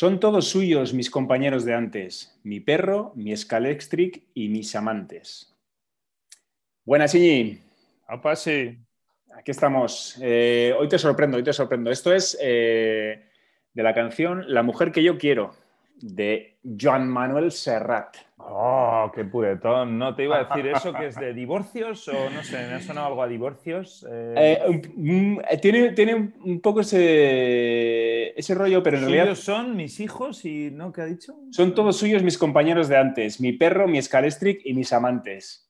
Son todos suyos mis compañeros de antes, mi perro, mi Scalextric y mis amantes. Buenas, Iñi. Apa, sí. Aquí estamos. Eh, hoy te sorprendo, hoy te sorprendo. Esto es eh, de la canción La mujer que yo quiero, de Joan Manuel Serrat. Oh, qué puretón. No te iba a decir eso, que es de divorcios o no sé, me ha sonado algo a divorcios. Eh, tiene, tiene un poco ese, ese rollo, pero en ¿Suyos realidad. son mis hijos y no? ¿Qué ha dicho? Son todos suyos mis compañeros de antes, mi perro, mi Scalestric y mis amantes.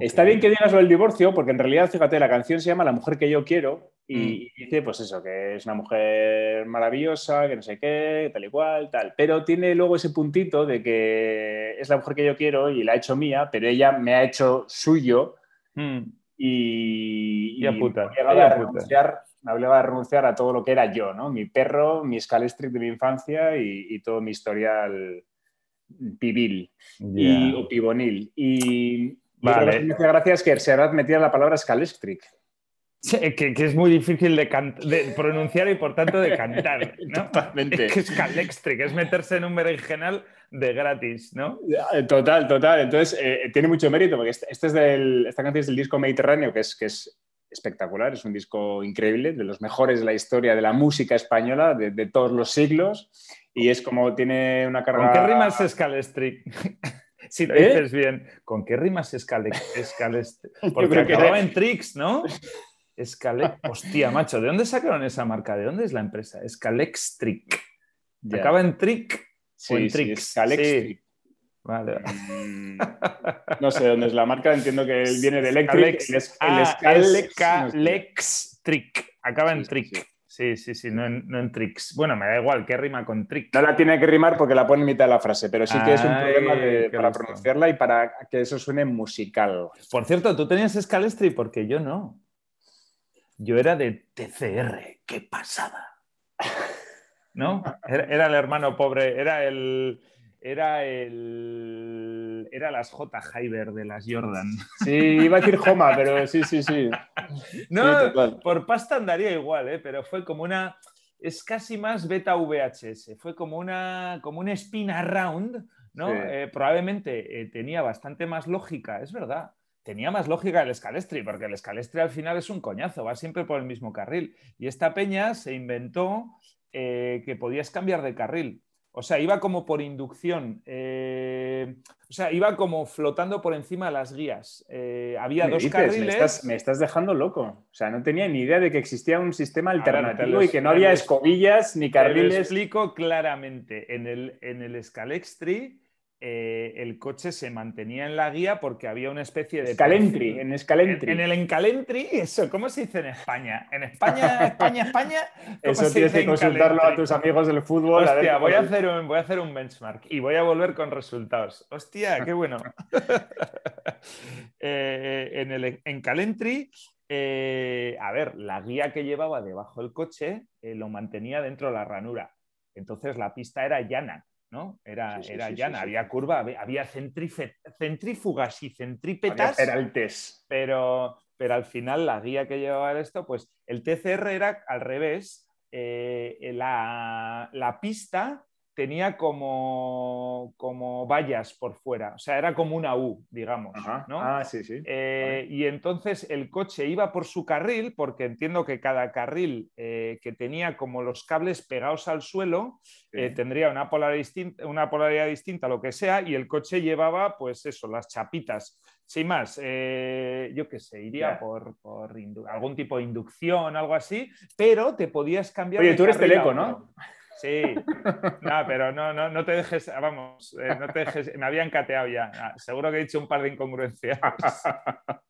Está bien que digas lo del divorcio, porque en realidad, fíjate, la canción se llama La mujer que yo quiero y dice, pues eso, que es una mujer maravillosa, que no sé qué, tal y cual, tal. Pero tiene luego ese puntito de que es la mujer que yo quiero y la ha hecho mía, pero ella me ha hecho suyo Mm. y, Ya y puta, me, obligaba a renunciar, me obligaba a renunciar a todo lo que era yo, ¿no? Mi perro, mi Scalestric de mi infancia y, y todo mi historial pibil y, o pibonil. Y, y Vale. cosa que me hacía gracia es que Serrat metía la palabra Scalestric. Que, que es muy difícil de, de pronunciar y por tanto de cantar, ¿no? Totalmente. Es que es calextric, es meterse en un berenjenal de gratis, ¿no? Total, total. Entonces, eh, tiene mucho mérito porque este, este es del, esta canción es del disco Mediterráneo, que es, que es espectacular, es un disco increíble, de los mejores de la historia de la música española de, de todos los siglos. Y es como tiene una carga. ¿Con qué rimas es calextric? si lo ¿Eh? dices bien, ¿con qué rimas es cale- es calextric? Porque creo que- acababa en tricks, ¿no? Escale... Hostia, macho, ¿de dónde sacaron esa marca? ¿De dónde es la empresa? Escalextric. Ya. ¿Acaba en trick Sí, o en sí, tricks? Scalextric. Sí. Vale. vale. Mm, No sé dónde es la marca, entiendo que él viene de Electric. Scalex- El, Ah. Acaba en sí, trick. Sí. Sí, sí, no en, no en tricks. Bueno, me da igual, ¿qué rima con trick? No la tiene que rimar porque la pone en mitad de la frase, pero sí que es un problema de- para pronunciarla y para que eso suene musical. Por cierto, tú tenías Scalestri porque yo no. Yo era de TCR. ¡Qué pasada! ¿No? Era, era el hermano pobre, era el. Era el. Era las J. Hyber de las Jordan. Sí, iba a decir Joma, pero sí, sí, sí. No, Sí, por pasta andaría igual, ¿eh? pero fue como una. Es casi más beta VHS. Fue como una, como un spin around, ¿no? Sí. Eh, probablemente eh, tenía bastante más lógica, es verdad. Tenía más lógica el Scalestri, porque el Scalestri al final es un coñazo, va siempre por el mismo carril. Y esta peña se inventó eh, que podías cambiar de carril. O sea, iba como por inducción. eh, o sea, iba como flotando por encima de las guías. Eh, había ¿Qué me dos dices? carriles. Me estás, me estás dejando loco. O sea, no tenía ni idea de que existía un sistema alternativo y que no había escobillas ni Te lo carriles. explico claramente. En el, en el Scalextri, eh, el coche se mantenía en la guía porque había una especie de. Escalentri, en En, Escalentri. en el Encalentri, eso, ¿cómo se dice en España? En España, España, España. ¿cómo Eso tienes que consultarlo a Encalentri? tus amigos del fútbol. a ver Hostia, voy a, hacer un, voy a hacer un benchmark y voy a volver con resultados. Hostia, qué bueno. Eh, en el en Calentry, eh, a ver, la guía que llevaba debajo del coche eh, lo mantenía dentro de la ranura. Entonces la pista era llana, ¿no? Era, Sí, sí, era sí, llana, había curva, había, había centrífugas y Había centrípetas peraltes. pero, pero al final la guía que llevaba esto, pues el TCR era al revés. Eh, la, la pista tenía como, como vallas por fuera, o sea, era como una U, digamos. ¿no? Ah, sí, sí. Eh, y entonces el coche iba por su carril, porque entiendo que cada carril eh, que tenía como los cables pegados al suelo Sí. eh, tendría una polaridad, distinta, una polaridad distinta, lo que sea, y el coche llevaba, pues eso, las chapitas. Sin más, eh, yo qué sé, iría por, por algún tipo de inducción, algo así, pero te podías cambiar. Oye, de tú eres teleco. ¿no? Sí, no, pero no, no, no te dejes, vamos, eh, no te dejes, me habían cateado ya. Ah, seguro que he dicho un par de incongruencias.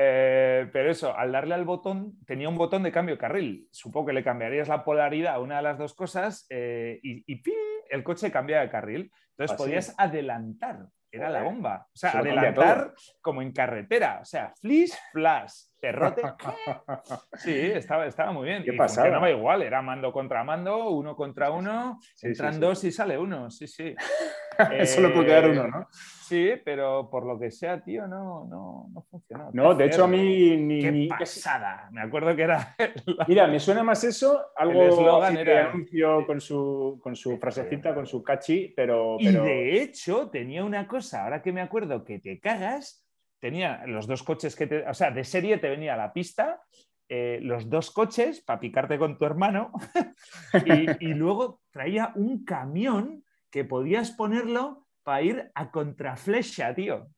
Eh, pero eso, al darle al botón, tenía un botón de cambio de carril. Supongo que le cambiarías la polaridad a una de las dos cosas eh, y, y ¡ping! el coche cambia de carril. Entonces Ah, podías adelantar. Era la bomba. O sea, adelantar como en carretera. O sea, flish, flash. perrote. Sí, estaba, estaba muy bien. ¿Qué y pasada? funcionaba igual, era mando contra mando, uno contra uno, Sí, entran sí. dos y sale uno, sí, sí. Solo puede quedar Eh, uno, ¿no? Sí, pero por lo que sea, tío, no, no, no funcionó. No, de hecho a mí ni... Qué ni- pasada. Me acuerdo que era la- Mira, me suena más eso, algo así de era- anuncio con su, con su frasecita, con su cachi, pero... Y de hecho tenía una cosa, ahora que me acuerdo que te cagas, tenía los dos coches que te, o sea, de serie te venía la pista, eh, los dos coches para picarte con tu hermano y, y luego traía un camión que podías ponerlo para ir a contraflecha, tío.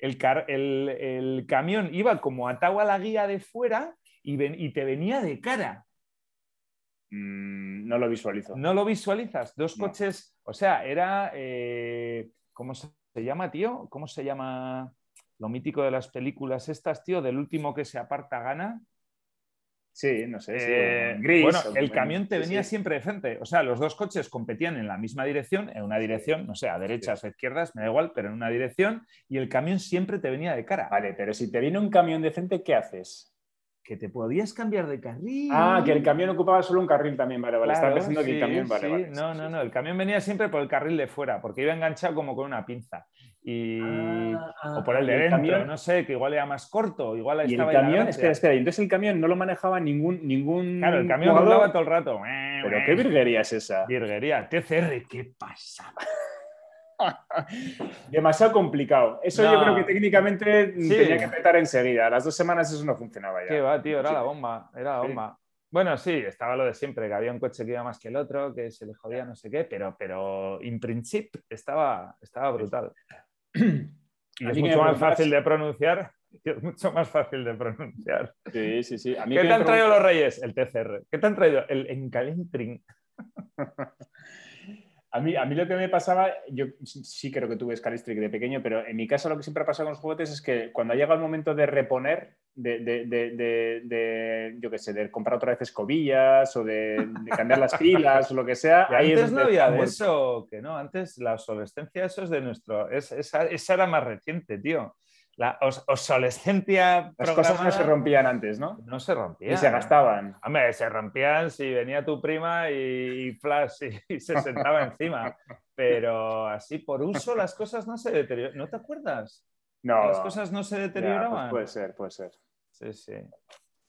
El, car- el- el camión iba como atado a la guía de fuera y, ven- y te venía de cara. Mm, no lo visualizo. ¿No lo visualizas? Dos No. coches, o sea, era, eh, ¿cómo se llama, tío? ¿Cómo se llama lo mítico de las películas estas, tío? Del último que se aparta gana. Sí, no sé. sí, Eh, gris, bueno, el camión te sí, venía sí. siempre de frente. O sea, los dos coches competían en la misma dirección, en una dirección, no sé, a derechas o izquierdas, me da igual, pero en una dirección, y el camión siempre te venía de cara. Vale, pero si te viene un camión decente, ¿qué haces? Que te podías cambiar de carril. Ah, que el camión ocupaba solo un carril también, vale, vale. Estaba Claro, pensando que el camión, vale, sí. vale. No, sí, no, no. El camión venía siempre por el carril de fuera, porque iba enganchado como con una pinza. Y... Ah, ah, o por el y de dentro, camión- no sé, que igual era más corto, igual Y el estaba la camión, espera, espera, y entonces el camión no lo manejaba ningún. ningún Claro, el camión jugador? hablaba todo el rato. Pero qué virguería es esa. Virguería, TCR, ¿qué pasa? Demasiado complicado. Eso No. yo creo que técnicamente Sí. tenía que petar enseguida. A las dos semanas eso no funcionaba ya. ¿Qué va, tío? Era Sí. la bomba, era la Sí. bomba. Bueno, sí, estaba lo de siempre, que había un coche que iba más que el otro, que se le jodía no sé qué, pero, pero in principio estaba, estaba brutal. Y es mucho más fácil de pronunciar. Es mucho más fácil de pronunciar. Sí, sí, sí. A mí ¿Qué te han traído los reyes? El TCR. ¿Qué te han traído? El Encalentring. A mí, a mí lo que me pasaba, yo sí creo que tuve Scalistric de pequeño, pero en mi caso lo que siempre ha pasado con los juguetes es que cuando ha llegado el momento de reponer, de, de- de- de- de, yo qué sé, de comprar otra vez escobillas o de, cambiar las pilas o lo que sea, ahí es antes no donde había de eso, que no, antes la obsolescencia, eso es de nuestro, es- esa, esa era más reciente, tío. La os- obsolescencia Las cosas no se rompían antes, ¿no? no se rompía. Y se gastaban. Hombre, se rompían si venía tu prima y, y Flash y, y se sentaba encima. Pero así por uso las cosas no se deterioraban. ¿No te acuerdas? No, Las cosas no se ya, pues deterioraban. puede ser, puede ser. Sí, sí.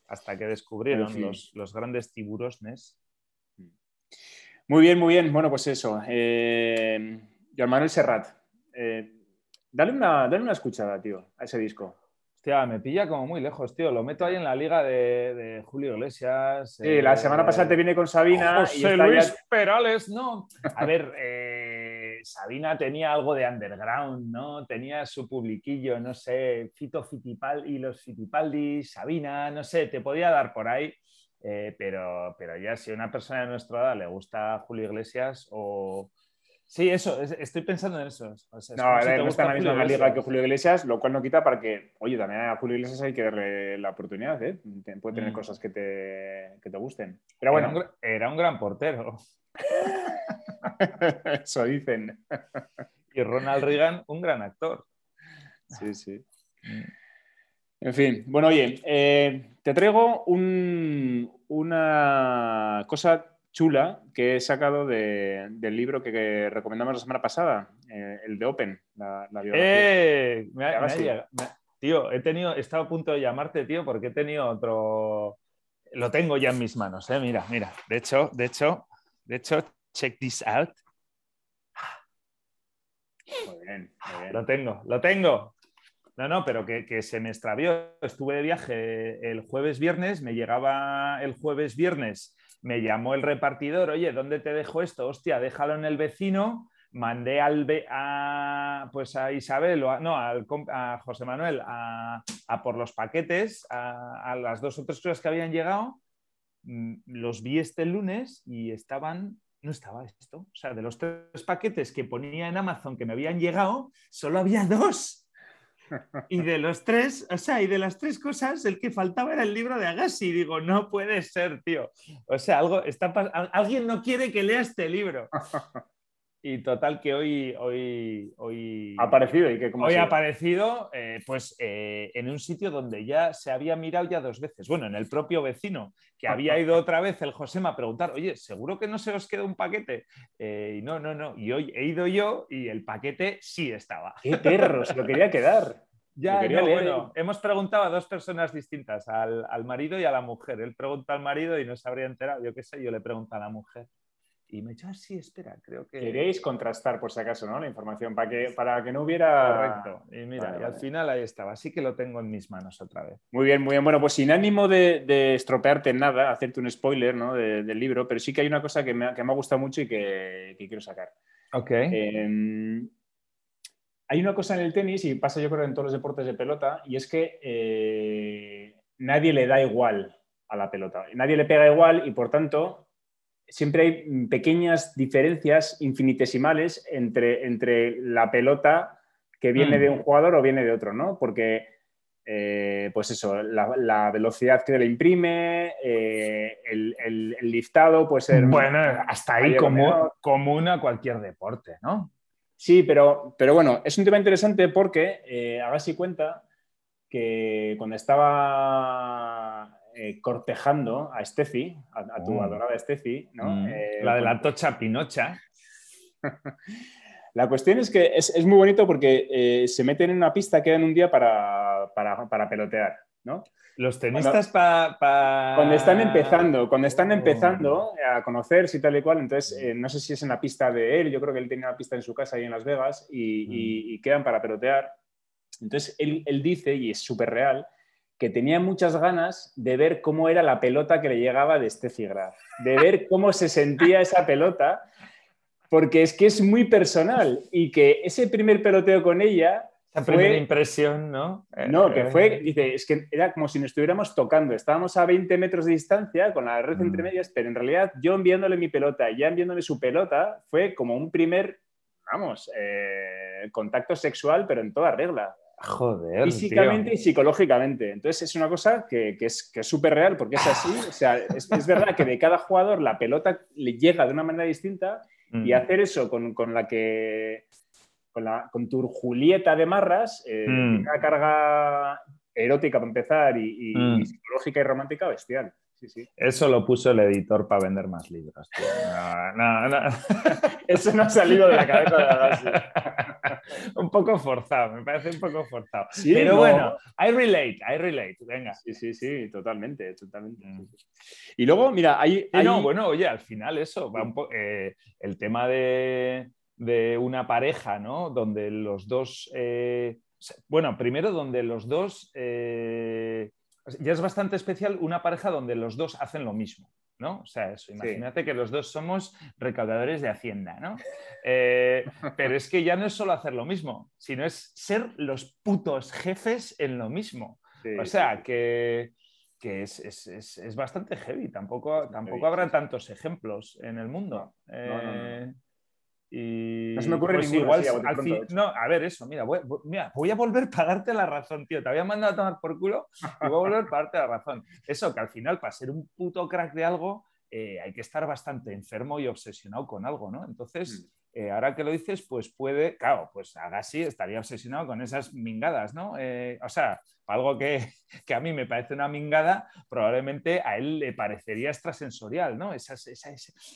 Hasta que descubrieron En fin. los, los grandes tiburones. Muy bien, muy bien. Bueno, pues eso. Eh, Joan Manuel Serrat. eh, dale, una, dale una escuchada, tío, a ese disco. Hostia, me pilla como muy lejos, tío. Lo meto ahí en la liga de, de Julio Iglesias. Sí, la eh, semana pasada te viene con Sabina y José está Luis ya- Perales, no. A ver, eh, Sabina tenía algo de underground, ¿no? Tenía su publiquillo, no sé, Fito Fitipaldi y los Fitipaldi, Sabina, no sé, te podía dar por ahí. eh, pero, pero ya si a una persona de nuestra edad le gusta Julio Iglesias o... Sí, eso, es- estoy pensando en eso. O sea, es No, a ver, no está en la misma Julio liga que. Julio Iglesias, lo cual no quita para que, oye, también a Julio Iglesias hay que darle la oportunidad, ¿eh? Puede tener Mm. cosas que te, que te gusten. Pero Era, un, bueno, era un gran portero. eso dicen. Y Ronald Reagan, un gran actor. Sí, sí. Mm. En fin, bueno, oye, eh, te traigo un- una cosa chula que he sacado de- del libro que, que recomendamos la semana pasada, eh, el de Open, la, la biografía. ¡Eh! Me ha- Ya me ha vas, sí. llegado- me ha- tío, he tenido, he estado a punto de llamarte, tío, porque he tenido otro. Lo tengo ya en mis manos, ¿eh? Mira, mira. De hecho, de hecho, de hecho, check this out. Muy bien, muy bien. Lo tengo, lo tengo. No, no, pero que, que se me extravió. Estuve de viaje el jueves viernes, me llegaba el jueves viernes, me llamó el repartidor, oye, ¿dónde te dejo esto? Hostia, déjalo en el vecino. Mandé al a, pues a Isabel, o a- no, al a José Manuel, a, a por los paquetes, a, a las dos o tres cosas que habían llegado. Mm, Los vi este lunes y estaban, no estaba esto. O sea, de los tres paquetes que ponía en Amazon que me habían llegado, solo había dos. Y de los tres, o sea, y de las tres cosas, el que faltaba era el libro de Agassi. Digo, no puede ser, tío. O sea, algo alguien no quiere que lea este libro. Y total que hoy, hoy, hoy ha aparecido y que hoy ha aparecido, eh, pues eh, en un sitio donde ya se había mirado ya dos veces. Bueno, en el propio vecino que había ido otra vez el Josema a preguntar, oye, seguro que no se os queda un paquete. Eh, y no, no, no. Y hoy he ido yo y el paquete sí estaba. ¡Qué perro! Se lo quería quedar. Ya, bueno, hemos preguntado a dos personas distintas, al, al, marido y a la mujer. Él pregunta al marido y no se habría enterado. Yo qué sé, yo le pregunto a la mujer. Y me echó así, espera, creo que. Queréis contrastar, por si acaso, ¿no? La información, para que, para que no hubiera. Correcto. Y mira, y al final ahí estaba. Así que lo tengo en mis manos otra vez. Muy bien, muy bien. Bueno, pues sin ánimo de, de estropearte nada, hacerte un spoiler ¿no? del libro, pero sí que hay una cosa que me, que me ha gustado mucho y que, que quiero sacar. Ok. Eh, hay una cosa en el tenis, y pasa yo creo en todos los deportes de pelota, y es que eh, nadie le da igual a la pelota. Nadie le pega igual y por tanto siempre hay pequeñas diferencias infinitesimales entre, entre la pelota que viene mm. de un jugador o viene de otro, ¿no? Porque, eh, pues eso, la, velocidad que le imprime, eh, el, el, liftado puede ser... Bueno, hasta ahí como, común a cualquier deporte, ¿no? Sí, pero, pero bueno, es un tema interesante porque eh, hagas y cuenta que cuando estaba eh, cortejando a Steffi, a, tu oh. adorada Steffi, ¿no? Mm. Eh, la de la tocha pinocha. la cuestión es que es, muy bonito porque eh, se meten en una pista que dan un día para, pelotear, ¿no? Los tenistas para... Cuando están empezando, cuando están oh. empezando a conocerse y tal y cual, entonces no sé si es en la pista de él, yo creo que él tenía una pista en su casa ahí en Las Vegas y, mm. quedan para pelotear. Entonces él, él dice, y es súper real, que tenía muchas ganas de ver cómo era la pelota que le llegaba de Steffi Graf, de ver cómo se sentía esa pelota, porque es que es muy personal y que ese primer peloteo con ella... La primera impresión, ¿no? No, que fue, dice, es que era como si nos estuviéramos tocando, estábamos a 20 metros de distancia con la red entre mm. medias, pero en realidad yo enviándole mi pelota y ya enviándole su pelota fue como un primer, vamos, eh, contacto sexual, pero en toda regla. Joder. Físicamente y psicológicamente. Entonces es una cosa que, es súper real porque es así. O sea, es, verdad que de cada jugador la pelota le llega de una manera distinta y mm. hacer eso con, la que. Con, la, con tu Julieta de Marras, eh, mm. una carga erótica para empezar y, mm. y psicológica y romántica bestial. Eso lo puso el editor para vender más libros. No, no, Eso no ha salido de la cabeza de la Un poco forzado, me parece un poco forzado. Pero bueno, I relate, I relate. Venga. Sí, sí, sí, totalmente, totalmente. Mm. Y luego, mira, hay, No, bueno, oye, al final eso, va un eh, el tema de, una pareja, ¿no? Donde los dos. Eh, bueno, primero, donde los dos. Eh, ya es bastante especial una pareja donde los dos hacen lo mismo. ¿no? O sea, eso, imagínate que los dos somos recaudadores de Hacienda, ¿no? Eh, pero es que ya no es solo hacer lo mismo, sino es ser los putos jefes en lo mismo. o sea, que, es, bastante heavy, tampoco, tampoco habrá tantos ejemplos en el mundo. Eh, y no se me ocurre pues igual, no, a ver, eso, mira voy, voy, a volver a darte la razón, tío. Te había mandado a tomar por culo y voy a volver a darte la razón. Eso, que al final, para ser un puto crack de algo, eh, hay que estar bastante enfermo y obsesionado con algo, ¿no? Entonces, mm. eh, ahora que lo dices, pues puede, claro, pues Agassi estaría obsesionado con esas mingadas, ¿no? Eh, o sea, algo que, que, a mí me parece una mingada, probablemente a él le parecería extrasensorial, ¿no? ese,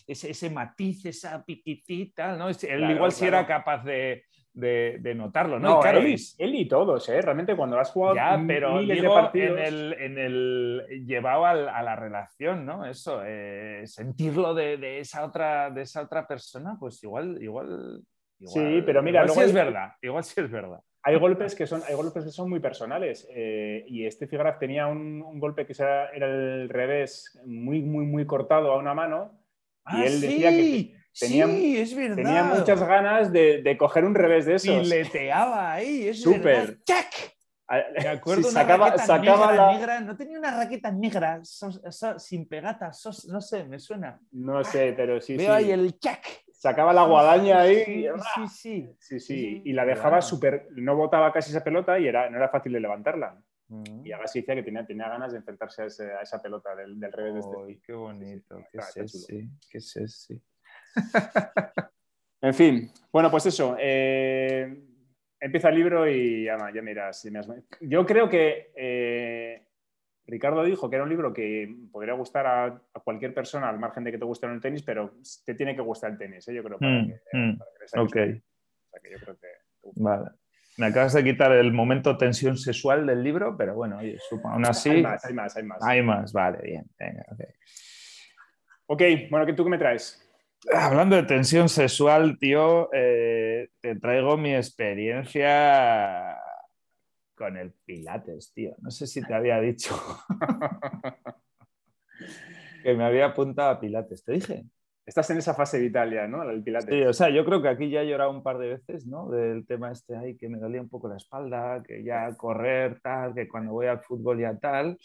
ese, matiz, esa piquitita, ¿no? Él igual si era capaz de, de, notarlo, ¿no? claro, él, y todos, ¿eh? Realmente cuando has jugado ya, pero miles de partidos... en, el, llevado a, la relación, ¿no? Eso, eh, sentirlo de, esa otra, de esa otra persona, pues igual, igual... sí, pero mira, igual sí es verdad, igual sí es verdad. Hay golpes que son, hay golpes que son muy personales eh, y este Figraf tenía un, golpe que era, el revés muy, muy, muy cortado a una mano y ah, él decía que tenía, es verdad. tenía muchas ganas de, de, coger un revés de esos. Fileteaba ahí, es Súper. ¡Check! Me acuerdo sacaba, sacaba la... negra, no tenía una raqueta negra sin pegatas, no sé, me suena. No sé, pero sí. Veo ahí el check sacaba la guadaña ahí. Sí, sí, sí. sí, Y la dejaba súper. No botaba casi esa pelota y era, no era fácil de levantarla. Mm. Y Agassi decía que tenía, tenía ganas de enfrentarse a, esa pelota del, revés de este. qué bonito! ¿Qué es ese? ¿Qué es ese? En fin, bueno, pues eso. Eh, empieza el libro y ya, ya miras. Yo creo que eh, Ricardo dijo que era un libro que podría gustar a, cualquier persona, al margen de que te guste el tenis, pero te tiene que gustar el tenis, ¿eh? yo creo. Para mm, mm, ok. Vale. Me acabas de quitar el momento tensión sexual del libro, pero bueno, oye, aún así. Hay más, hay más, hay más. Hay más, vale, bien. Venga, ok, bueno, ¿tú qué me traes? Hablando de tensión sexual, tío, eh, te traigo mi experiencia con el Pilates, tío. No sé si te había dicho que me había apuntado a Pilates. ¿Te dije? Estás en esa fase vital ya, ¿no? El Pilates. Sí, o sea, yo creo que aquí ya he llorado un par de veces, ¿no? Del tema este, ahí que me dolía un poco la espalda, que ya correr, tal, que cuando voy al fútbol ya tal.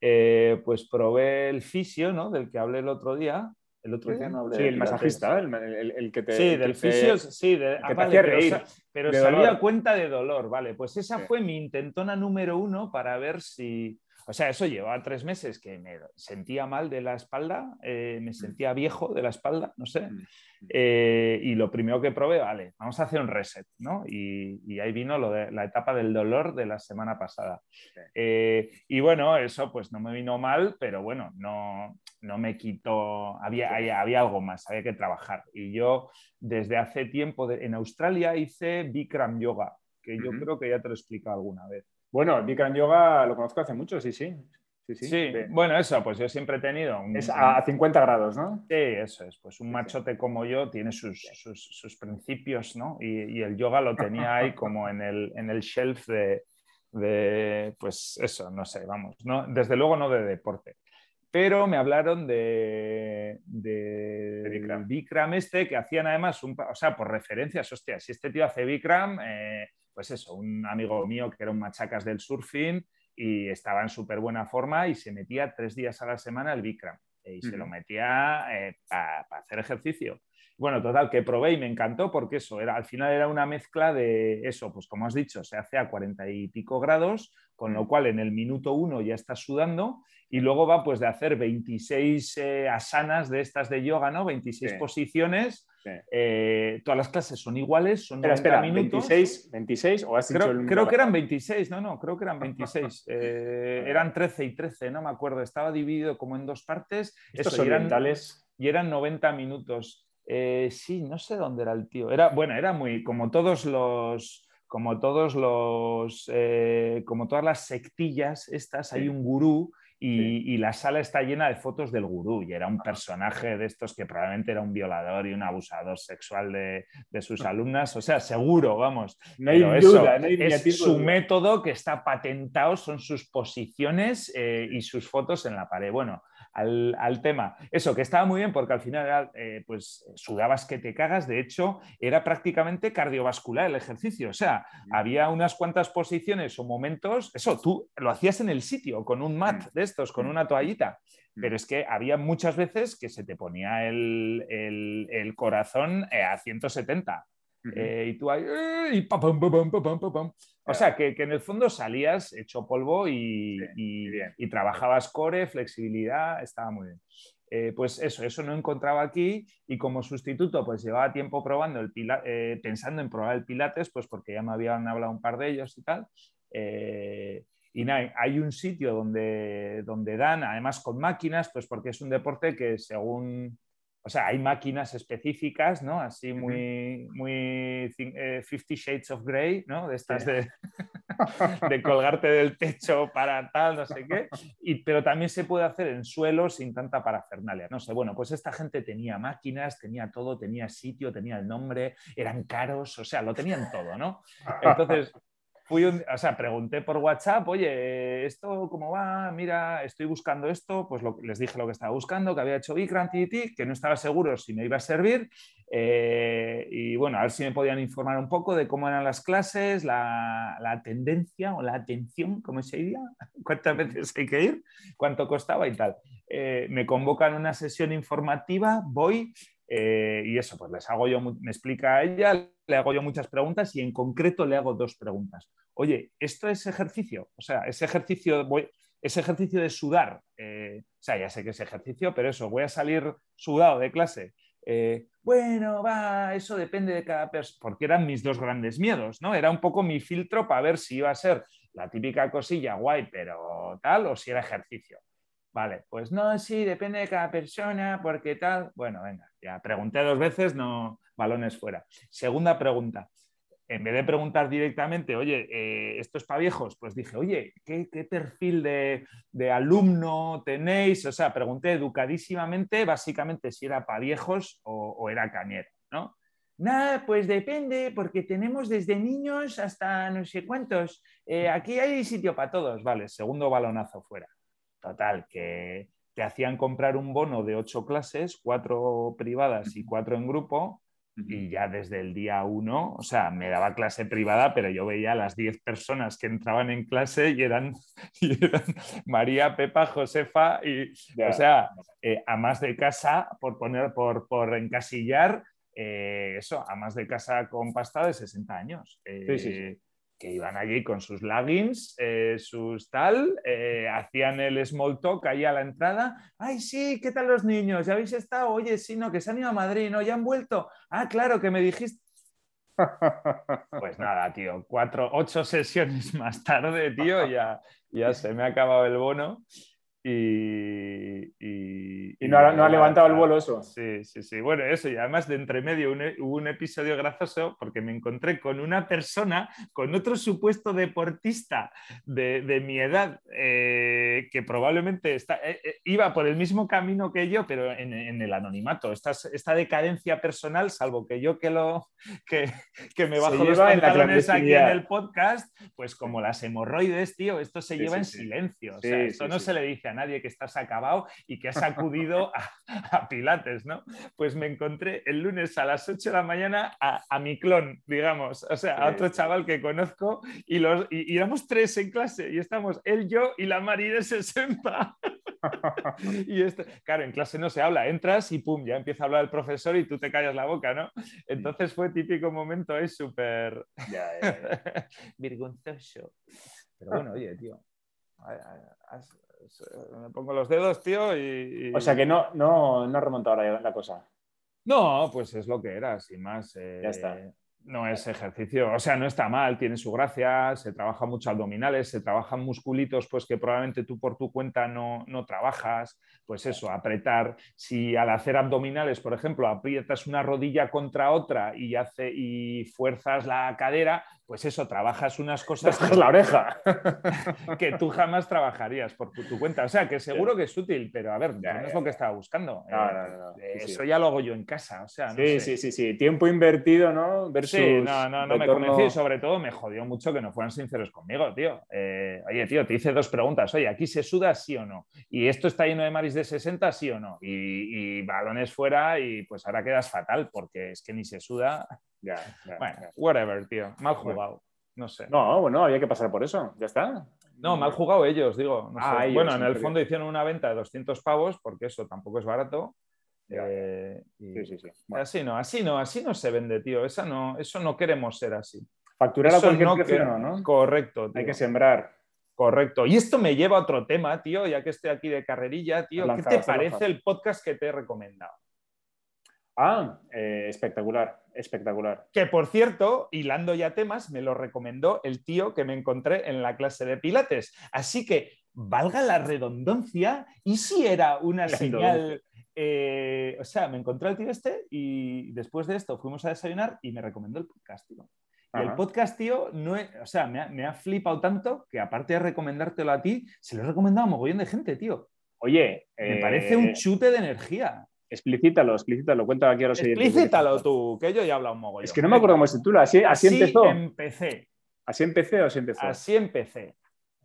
Eh, pues probé el fisio, ¿no? Del que hablé el otro día el otro día no hablé. Sí, el masajista, el, que te. Sí, del fisio, sí, de, ah, reír. Pero, salía cuenta de dolor, vale. Pues esa fue mi intentona número uno para ver si. O sea, eso llevaba tres meses que me sentía mal de la espalda, eh, me mm. sentía viejo de la espalda, no sé. Mm. Eh, y lo primero que probé, vale, vamos a hacer un reset, ¿no? Y, ahí vino lo de, la etapa del dolor de la semana pasada. Eh, y bueno, eso pues no me vino mal, pero bueno, no, no me quitó, había, había, algo más, había que trabajar. Y yo desde hace tiempo en Australia hice Bikram Yoga, que yo creo que ya te lo he explicado alguna vez. Bueno, Bikram Yoga lo conozco hace mucho, sí, sí. Sí, sí. bueno, eso, pues yo siempre he tenido. es a 50 grados, ¿no? Sí, eso es. Pues un machote como yo tiene sus, sus, principios, ¿no? Y, el yoga lo tenía ahí como en el, en el shelf de, de, pues eso, no sé, vamos. No, desde luego no de deporte pero me hablaron de, de, Bikram. este, que hacían además, un, o sea, por referencias, hostia, si este tío hace Bikram, eh, pues eso, un amigo mío que era un machacas del surfing y estaba en súper buena forma y se metía tres días a la semana el Bikram. Y se lo metía eh, para hacer ejercicio. Bueno, total, que probé y me encantó porque eso, era, al final era una mezcla de eso, pues como has dicho, se hace a cuarenta y pico grados, con lo cual en el minuto uno ya estás sudando y luego va pues de hacer 26 eh, asanas de estas de yoga, ¿no? 26 posiciones. Eh, todas las clases son iguales, son espera, minutos. 26, 26 o has creo, creo que eran 26, no, no, creo que eran 26. Eh, eran 13 y 13, no me acuerdo, estaba dividido como en dos partes. Estos son y y eran 90 minutos. sí, no sé dónde era el tío. Era, bueno, era muy, como todos los como todos los, como todas las sectillas estas, hay un gurú y, la sala está llena de fotos del gurú y era un personaje de estos que probablemente era un violador y un abusador sexual de, sus alumnas. O sea, seguro, vamos. No hay duda, no hay es su método que está patentado, son sus posiciones eh, y sus fotos en la pared. Bueno, al, tema. Eso, que estaba muy bien porque al final eh, pues sudabas que te cagas, de hecho era prácticamente cardiovascular el ejercicio, o sea, había unas cuantas posiciones o momentos, eso, tú lo hacías en el sitio con un mat de estos, con una toallita, pero es que había muchas veces que se te ponía el, el corazón eh, a 170 eh, y tú ahí, y pam, pam, pam, O sea, que, que, en el fondo salías hecho polvo y, y, trabajabas core, flexibilidad, estaba muy bien. Eh, pues eso, eso no encontraba aquí y como sustituto pues llevaba tiempo probando el eh, pensando en probar el Pilates, pues porque ya me habían hablado un par de ellos y tal. y nada, hay un sitio donde, donde dan, además con máquinas, pues porque es un deporte que según o sea, hay máquinas específicas, ¿no? Así muy, muy eh, Fifty Shades of Grey, ¿no? De estas de, de, colgarte del techo para tal, no sé qué. Y, pero también se puede hacer en suelo sin tanta parafernalia. No sé, bueno, pues esta gente tenía máquinas, tenía todo, tenía sitio, tenía el nombre, eran caros, o sea, lo tenían todo, ¿no? Entonces, fui o sea, pregunté por WhatsApp, oye, ¿esto cómo va? Mira, estoy buscando esto, pues les dije lo que estaba buscando, que había hecho Bikram, que no estaba seguro si me iba a servir. Eh, y bueno, a ver si me podían informar un poco de cómo eran las clases, la, tendencia o la atención, ¿cómo se diría? ¿Cuántas veces hay que ir? ¿Cuánto costaba y tal? Eh, me convocan una sesión informativa, voy eh, y eso, pues les hago yo, me explica ella, le hago yo muchas preguntas y en concreto le hago dos preguntas. Oye, ¿esto es ejercicio? O sea, ese ejercicio, ese ejercicio de sudar, eh, o sea, ya sé que es ejercicio, pero eso, voy a salir sudado de clase. eh, bueno, va, eso depende de cada persona, porque eran mis dos grandes miedos, ¿no? Era un poco mi filtro para ver si iba a ser la típica cosilla guay, pero tal, o si era ejercicio. Vale, pues no, sí, depende de cada persona, porque tal. Bueno, venga, ya pregunté dos veces, no, balones fuera. Segunda pregunta. En vez de preguntar directamente, oye, eh, ¿esto es para viejos? Pues dije, oye, ¿qué, perfil de, alumno tenéis? O sea, pregunté educadísimamente, básicamente, si era para viejos o, era cañero, ¿no? Nada, pues depende, porque tenemos desde niños hasta no sé cuántos. Eh, aquí hay sitio para todos, vale, segundo balonazo fuera. Total, que te hacían comprar un bono de ocho clases, cuatro privadas y cuatro en grupo, y ya desde el día uno, o sea, me daba clase privada, pero yo veía a las diez personas que entraban en clase y eran, María, Pepa, Josefa, y, o sea, eh, a más de casa, por poner, por, por encasillar, eh, eso, a más de casa con pasta de 60 años. sí, sí, sí que iban allí con sus leggings, eh, sus tal, eh, hacían el small talk ahí a la entrada. Ay, sí, ¿qué tal los niños? ¿Ya habéis estado? Oye, sí, no, que se han ido a Madrid, ¿no? ¿Ya han vuelto? Ah, claro, que me dijiste. Pues nada, tío, cuatro, ocho sesiones más tarde, tío, ya, ya se me ha acabado el bono. Y, y, no, ha, levantado el vuelo eso. Sí, sí, sí. Bueno, eso, y además de entre medio e, hubo un episodio gracioso porque me encontré con una persona, con otro supuesto deportista de, mi edad, eh, que probablemente está, eh, eh, iba por el mismo camino que yo, pero en, el anonimato. Esta, esta, decadencia personal, salvo que yo que, lo, que, que me bajo los pantalones aquí en el podcast, pues como las hemorroides, tío, esto se lleva en silencio. O sea, esto no se le dice a nadie que estás acabado y que has acudido a, Pilates, ¿no? Pues me encontré el lunes a las 8 de la mañana a, mi clon, digamos, o sea, a otro chaval que conozco y, los, y, éramos tres en clase y estamos él, yo y la Mari de 60. y esto, claro, en clase no se habla, entras y pum, ya empieza a hablar el profesor y tú te callas la boca, ¿no? Entonces fue típico momento ahí súper vergonzoso. Pero bueno, oye, tío, me pongo los dedos, tío, y... O sea que no, no, no ha remontado la, la cosa. No, pues es lo que era, sin más. ya está. Eh, no es ejercicio, o sea, no está mal, tiene su gracia, se trabaja mucho abdominales, se trabajan musculitos, pues que probablemente tú por tu cuenta no, no trabajas, pues eso, apretar, si al hacer abdominales, por ejemplo, aprietas una rodilla contra otra y, hace, y fuerzas la cadera, pues eso, trabajas unas cosas. es la oreja. que tú jamás trabajarías por tu cuenta. O sea, que seguro que es útil, pero a ver, no es lo que estaba buscando. Eh, eso ya lo hago yo en casa. O sea, sí, sí, sí, sí. Tiempo invertido, ¿no? Versus sí, no, no, no me convencí y sobre todo me jodió mucho que no fueran sinceros conmigo, tío. Eh, oye, tío, te hice dos preguntas. Oye, ¿aquí se suda sí o no? ¿Y esto está lleno de maris de 60 sí o no? Y, y balones fuera y pues ahora quedas fatal porque es que ni se suda. Ya, bueno, whatever, tío. Mal jugado. No sé. No, bueno, había que pasar por eso. Ya está. No, mal jugado ellos, digo. Ah, bueno, en el fondo hicieron una venta de 200 pavos porque eso tampoco es barato. Eh, sí, sí, sí. Así no, así no, así no se vende, tío. Esa no, eso no queremos ser así. Facturar a cualquier no, ¿no? Correcto. Hay que sembrar. Correcto. Y esto me lleva a otro tema, tío, ya que estoy aquí de carrerilla, tío. ¿Qué te parece el podcast que te he recomendado? Ah, eh, espectacular, espectacular. Que por cierto, hilando ya temas, me lo recomendó el tío que me encontré en la clase de Pilates. Así que, valga la redundancia, ¿y si era una señal? Eh, o sea, me encontré el tío este y después de esto fuimos a desayunar y me recomendó el podcast, tío. Y el podcast, tío, no o sea, me ha, flipado tanto que aparte de recomendártelo a ti, se lo he recomendado a mogollón de gente, tío. Oye, me parece un eh, chute de energía. Explícitalo, explícitalo, cuenta aquí a los Explícitalo tú, que yo ya he hablado un mogollón. Es que no me acuerdo cómo se titula, así, así, así empezó. empecé. ¿Así empecé o así empezó? Así empecé.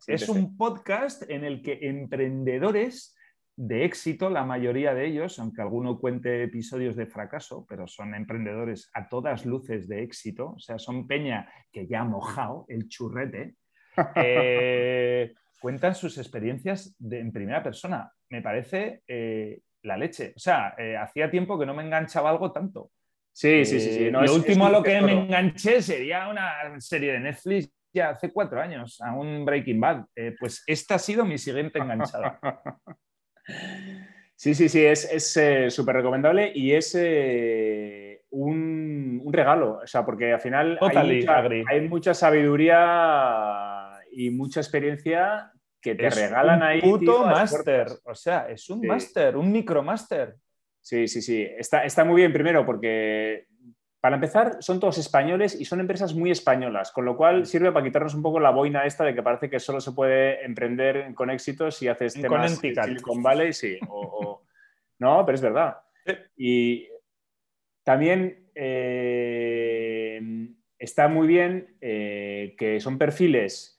es un podcast en el que emprendedores de éxito, la mayoría de ellos, aunque alguno cuente episodios de fracaso, pero son emprendedores a todas luces de éxito, o sea, son peña que ya ha mojado el churrete, eh, cuentan sus experiencias en primera persona. Me parece eh, la leche. O sea, eh, hacía tiempo que no me enganchaba algo tanto. Sí, sí, sí. sí. Eh, lo último a lo que me enganché sería una serie de Netflix ya hace cuatro años, a un Breaking Bad. Eh, pues esta ha sido mi siguiente enganchada. Sí, sí, sí, es eh, súper recomendable y es eh, un, regalo, o sea, porque al final hay mucha, sabiduría y mucha experiencia que te regalan ahí. Es un puto máster, o sea, es un máster, un micromáster. Sí, sí, sí, está, está muy bien primero porque para empezar, son todos españoles y son empresas muy españolas, con lo cual sirve para quitarnos un poco la boina esta de que parece que solo se puede emprender con éxito si haces temas con Silicon Valley, sí. No, pero es verdad. Y también eh, está muy bien eh, que son perfiles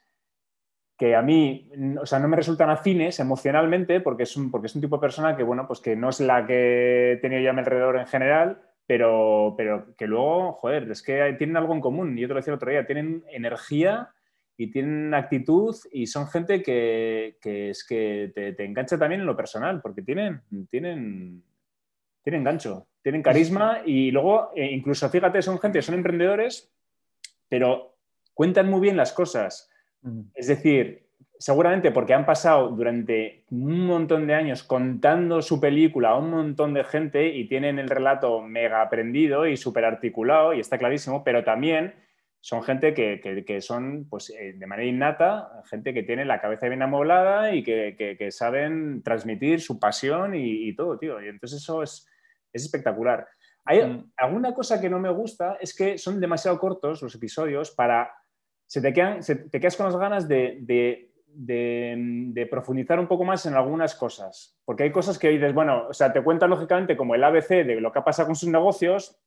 que a mí, o sea, no me resultan afines emocionalmente porque es un, porque es un tipo de persona que, bueno, pues que no es la que he tenido ya a mi alrededor en general, pero, pero que luego, joder, es que tienen algo en común. Yo te lo decía el otro día, tienen energía y tienen actitud y son gente que, es que te, engancha también en lo personal, porque tienen, tienen, tienen gancho, tienen carisma y luego, eh, incluso, fíjate, son gente, son emprendedores, pero cuentan muy bien las cosas. Es decir, seguramente porque han pasado durante un montón de años contando su película a un montón de gente y tienen el relato mega aprendido y súper articulado y está clarísimo, pero también son gente que, son pues, eh, de manera innata, gente que tiene la cabeza bien amoblada y que, saben transmitir su pasión y, todo, tío. Y entonces eso es, espectacular. Hay mm. alguna cosa que no me gusta, es que son demasiado cortos los episodios para... Se te, quedan, te quedas con las ganas de de, profundizar un poco más en algunas cosas. Porque hay cosas que dices, bueno, o sea, te cuentan lógicamente como el ABC de lo que ha pasado con sus negocios,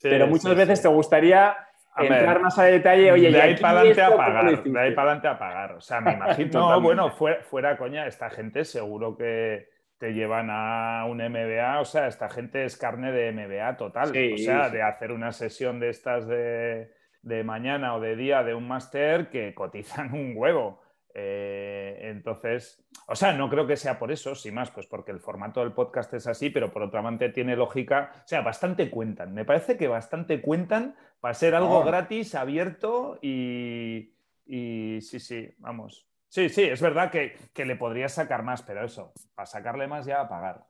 pero muchas veces te gustaría entrar más a detalle. Oye, de ahí para adelante a pagar. De ahí para adelante a pagar. O sea, me imagino. no, bueno, fuera, fuera coña, esta gente seguro que te llevan a un MBA. O sea, esta gente es carne de MBA total. o sea, de hacer una sesión de estas de, de mañana o de día de un máster que cotizan un huevo. Eh, entonces, o sea, no creo que sea por eso, sin más, pues porque el formato del podcast es así, pero por otra parte tiene lógica, o sea, bastante cuentan. Me parece que bastante cuentan para ser algo gratis, abierto y, y, sí, sí, vamos. Sí, sí, es verdad que, le podrías sacar más, pero eso, para sacarle más ya a pagar.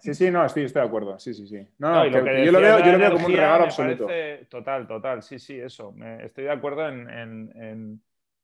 Sí, sí, no, estoy, estoy de acuerdo. Sí, sí, sí. No, yo, lo veo, yo, lo veo, como un regalo absoluto. total, total, sí, sí, eso. estoy de acuerdo en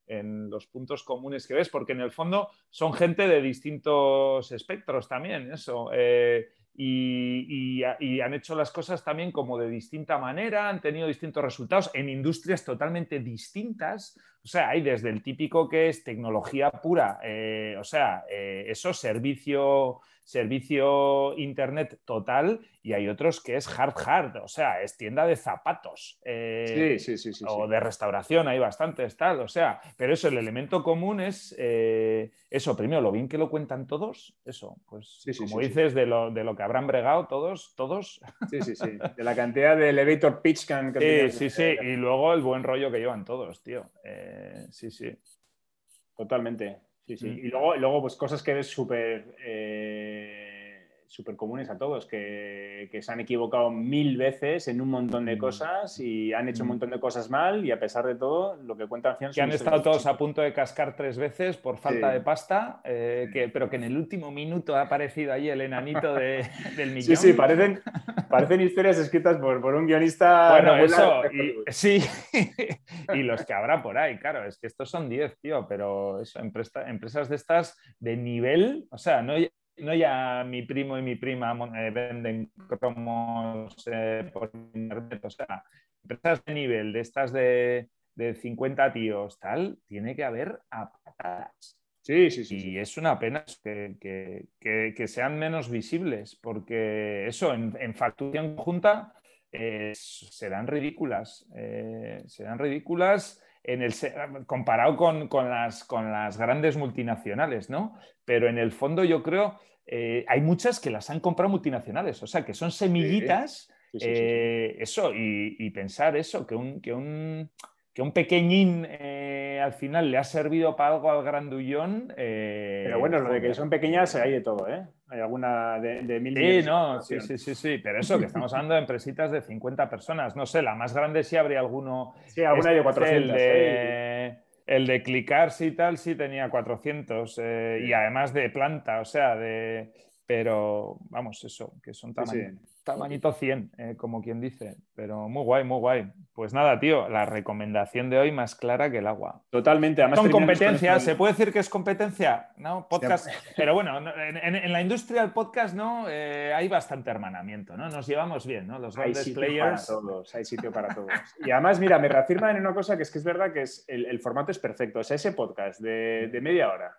en los puntos comunes que ves, porque en el fondo son gente de distintos espectros también, eso. Eh, y, han hecho las cosas también como de distinta manera, han tenido distintos resultados en industrias totalmente distintas. O sea, hay desde el típico que es tecnología pura, eh, o sea, eh, eso, servicio, servicio internet total, y hay otros que es hard hard, o sea, es tienda de zapatos. Eh, sí, sí, sí, O de restauración, hay bastantes tal, o sea, pero eso, el elemento común es eso, primero, lo bien que lo cuentan todos, eso, pues como dices, De, lo, de lo que habrán bregado todos, todos. Sí, sí, sí, de la cantidad de elevator pitch que han... Sí, sí, sí, y luego el buen rollo que llevan todos, tío. Sí, sí. Totalmente. Sí, sí. Mm. Y luego, luego, pues cosas que ves súper eh, súper comunes a todos, que, se han equivocado mil veces en un montón de mm. cosas y han hecho un mm. montón de cosas mal y a pesar de todo, lo que cuentan Que han estado todos a punto de cascar tres veces por falta de pasta, eh, que, pero que en el último minuto ha aparecido ahí el enanito de, del millón. Sí, sí, parecen, parecen historias escritas por, por un guionista. Bueno, eso, sí, y los que habrá por ahí, claro, es que estos son 10, tío, pero eso, empresas de estas de nivel, o sea, no, no ya mi primo y mi prima eh, venden cromos eh, por internet, o sea, empresas de nivel de estas de, 50 tíos, tal, tiene que haber a patadas. Sí, sí, sí. Y es una pena que, sean menos visibles, porque eso, en, facturación conjunta, eh, serán ridículas. serán ridículas en el, comparado con, las, con las grandes multinacionales, ¿no? Pero en el fondo yo creo, eh, hay muchas que las han comprado multinacionales, o sea, que son semillitas, eh, eso, y, pensar eso, que un, que un, que un pequeñín eh, al final le ha servido para algo al grandullón. pero bueno, lo de que son pequeñas hay de todo, ¿eh? Hay alguna de, de mil Sí, no, sí, sí, sí, sí, pero eso, que estamos hablando de empresitas de 50 personas, no sé, la más grande sí habría alguno. Sí, alguna de 400. El de clicar sí tal, sí tenía 400 eh, y además de planta, o sea, de... pero vamos, eso, que son tamañito 100, eh, como quien dice, pero muy guay, muy guay. Pues nada, tío, la recomendación de hoy más clara que el agua. Totalmente. Además, son competencias, ¿se puede decir que es competencia? ¿No? Podcast. Pero bueno, en, la industria del podcast, ¿no? Eh, hay bastante hermanamiento, ¿no? Nos llevamos bien, ¿no? Los hay sitio players. Para todos, hay sitio para todos. Y además, mira, me reafirman en una cosa que es que es verdad que es, el, formato es perfecto. O sea, ese podcast de, de media hora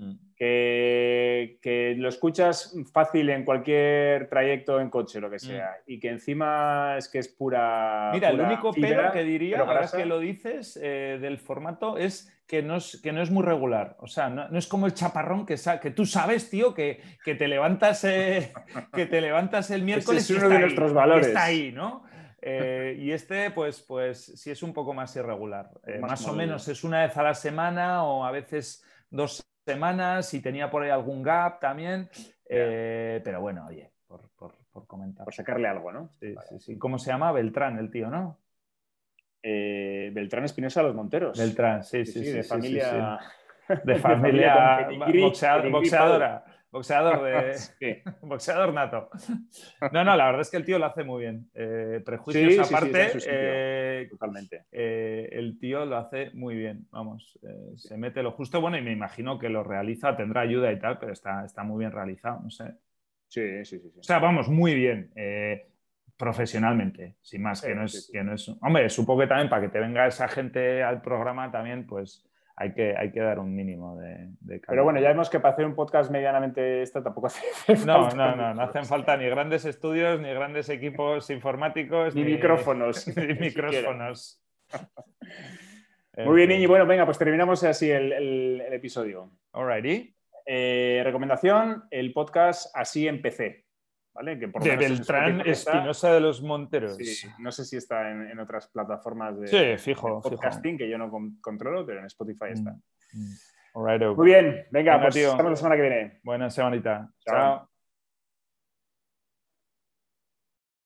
Mm. Que, lo escuchas fácil en cualquier trayecto en coche, lo que mm. sea, y que encima es que es pura. Mira, el único pero que diría, ahora que lo dices, eh, del formato es que no es, que no es muy regular. O sea, no, es como el chaparrón que, que tú sabes, tío, que, que te levantas eh, que te levantas el miércoles. es uno de nuestros valores. Está ahí, ¿no? Eh, y este, pues, pues sí es un poco más irregular. más o menos es una vez a la semana o a veces dos semanas y tenía por ahí algún gap también. Eh, pero bueno, oye, por, comentar. Por sacarle algo, ¿no? Sí, sí, sí. ¿Cómo se llama? Beltrán, el tío, ¿no? Eh, Beltrán Espinosa Los Monteros. Beltrán, sí, sí, sí. de familia. De familia, boxeadora. Boxeador de. Boxeador nato. No, no, la verdad es que el tío lo hace muy bien. Eh, prejuicios aparte. Eh, totalmente. Eh, el tío lo hace muy bien. Vamos, se mete lo justo. Bueno, y me imagino que lo realiza, tendrá ayuda y tal, pero está, está muy bien realizado, no sé. Sí, sí, sí. O sea, vamos, muy bien. profesionalmente, sin más, que no, es, que no es. Hombre, supongo que también para que te venga esa gente al programa también, pues hay que, hay que dar un mínimo de, de Pero bueno, ya vemos que para hacer un podcast medianamente esto tampoco hace No, no, no, no hacen falta ni grandes estudios, ni grandes equipos informáticos, ni, micrófonos. ni micrófonos. Muy bien, Iñi. Bueno, venga, pues terminamos así el, el, episodio. Alrighty. Eh, recomendación, el podcast Así empecé de Beltrán Espinosa de los Monteros. no sé si está en, otras plataformas de, podcasting que yo no controlo, pero en Spotify está. Mm, mm. Muy bien, venga, pues estamos la semana que viene. Buena semanita. Chao.